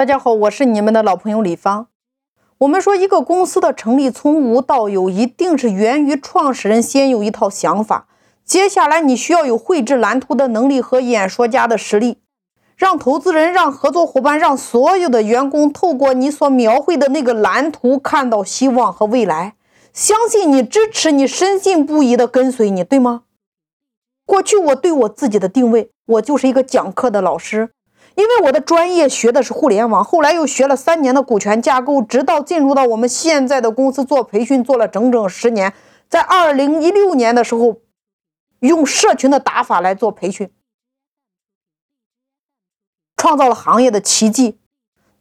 大家好，我是你们的老朋友李芳。我们说，一个公司的成立从无到有，一定是源于创始人先有一套想法。接下来，你需要有绘制蓝图的能力和演说家的实力，让投资人、让合作伙伴、让所有的员工透过你所描绘的那个蓝图看到希望和未来，相信你、支持你、深信不疑的跟随你，对吗？过去我对我自己的定位，我就是一个讲课的老师。因为我的专业学的是互联网，后来又学了三年的股权架构，直到进入到我们现在的公司做培训，做了整整十年。在二零一六年的时候，用社群的打法来做培训，创造了行业的奇迹。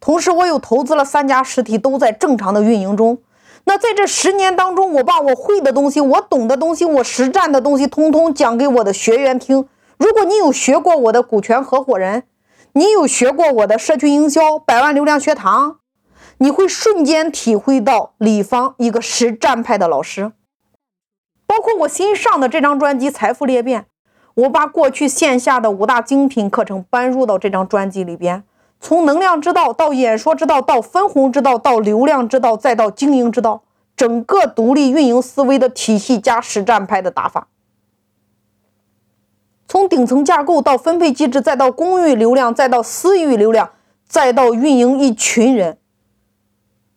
同时，我又投资了三家实体，都在正常的运营中。那在这十年当中，我把我会的东西、我懂的东西、我实战的东西，通通讲给我的学员听。如果你有学过我的股权合伙人，你有学过我的社区营销百万流量学堂，你会瞬间体会到李芳一个实战派的老师。包括我新上的这张专辑《财富裂变》，我把过去线下的五大精品课程搬入到这张专辑里边，从能量之道到演说之道，到分红之道，到流量之道，再到经营之道，整个独立运营思维的体系加实战派的打法。顶层架构到分配机制，再到公域流量，再到私域流量，再到运营一群人，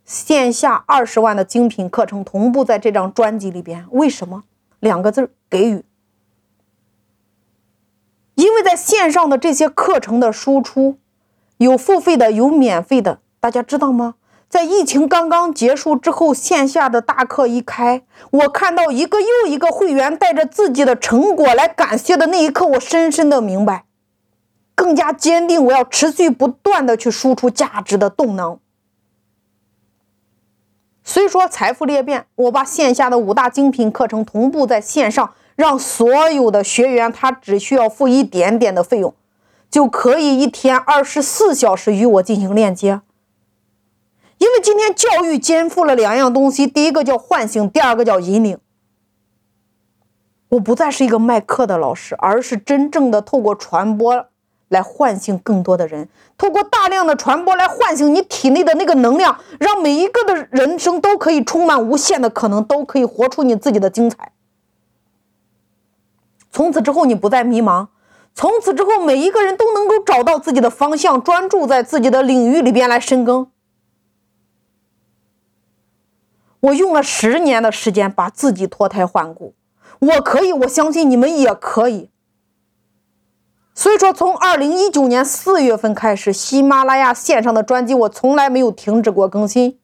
线下二十万的精品课程同步在这张专辑里边。为什么？两个字：给予。因为在线上的这些课程的输出，有付费的，有免费的，大家知道吗？在疫情刚刚结束之后，线下的大课一开，我看到一个又一个会员带着自己的成果来感谢的那一刻，我深深的明白，更加坚定我要持续不断的去输出价值的动能。所以说，财富裂变，我把线下的五大精品课程同步在线上，让所有的学员他只需要付一点点的费用，就可以一天二十四小时与我进行链接。今天教育肩负了两样东西，第一个叫唤醒，第二个叫引领。我不再是一个卖课的老师，而是真正的透过传播来唤醒更多的人，透过大量的传播来唤醒你体内的那个能量，让每一个的人生都可以充满无限的可能，都可以活出你自己的精彩。从此之后，你不再迷茫；从此之后，每一个人都能够找到自己的方向，专注在自己的领域里边来深耕。我用了十年的时间把自己脱胎换骨，我可以，我相信你们也可以。所以说，从二零一九年四月份开始，喜马拉雅线上的专辑我从来没有停止过更新，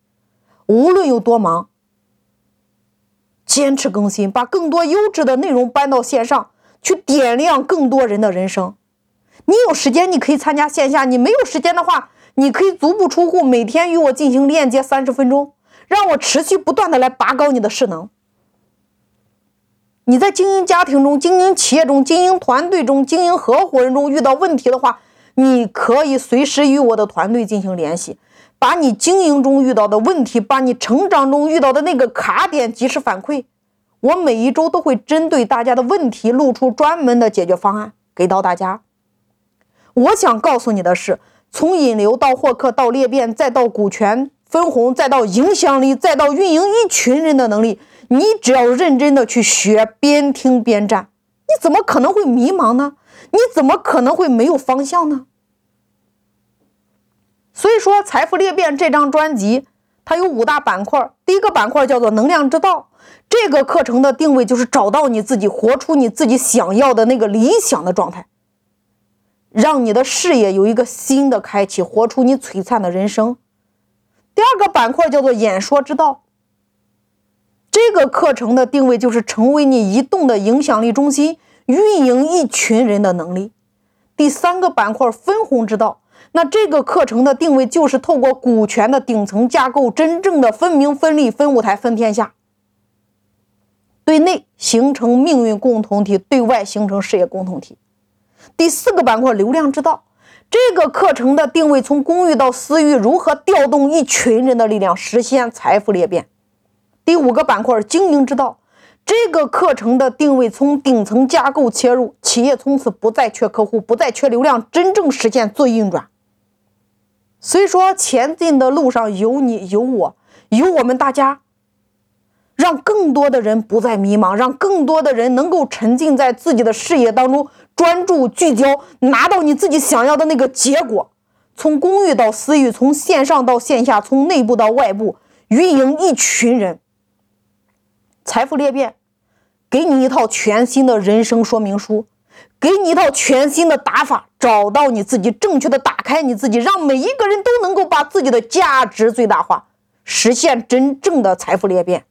无论有多忙，坚持更新，把更多优质的内容搬到线上，去点亮更多人的人生。你有时间，你可以参加线下；你没有时间的话，你可以足不出户，每天与我进行链接三十分钟。让我持续不断的来拔高你的势能。你在经营家庭中、经营企业中、经营团队中、经营合伙人中遇到问题的话，你可以随时与我的团队进行联系，把你经营中遇到的问题，把你成长中遇到的那个卡点及时反馈。我每一周都会针对大家的问题，露出专门的解决方案给到大家。我想告诉你的是，从引流到获客，到裂变，再到股权。分红，再到影响力，再到运营一群人的能力，你只要认真的去学，边听边战，你怎么可能会迷茫呢？你怎么可能会没有方向呢？所以说，《财富裂变》这张专辑，它有五大板块。第一个板块叫做“能量之道”，这个课程的定位就是找到你自己，活出你自己想要的那个理想的状态，让你的事业有一个新的开启，活出你璀璨的人生。第二个板块叫做演说之道，这个课程的定位就是成为你移动的影响力中心，运营一群人的能力。第三个板块分红之道，那这个课程的定位就是透过股权的顶层架构，真正的分明分立分舞台分天下，对内形成命运共同体，对外形成事业共同体。第四个板块流量之道。这个课程的定位从公域到私域，如何调动一群人的力量，实现财富裂变？第五个板块经营之道，这个课程的定位从顶层架构切入，企业从此不再缺客户，不再缺流量，真正实现自运转。所以说，前进的路上有你有我，有我们大家，让更多的人不再迷茫，让更多的人能够沉浸在自己的事业当中，专注聚焦，拿到你自己想要的那个结果。从公域到私域，从线上到线下，从内部到外部，运营一群人。财富裂变，给你一套全新的人生说明书，给你一套全新的打法，找到你自己，正确的打开你自己，让每一个人都能够把自己的价值最大化，实现真正的财富裂变。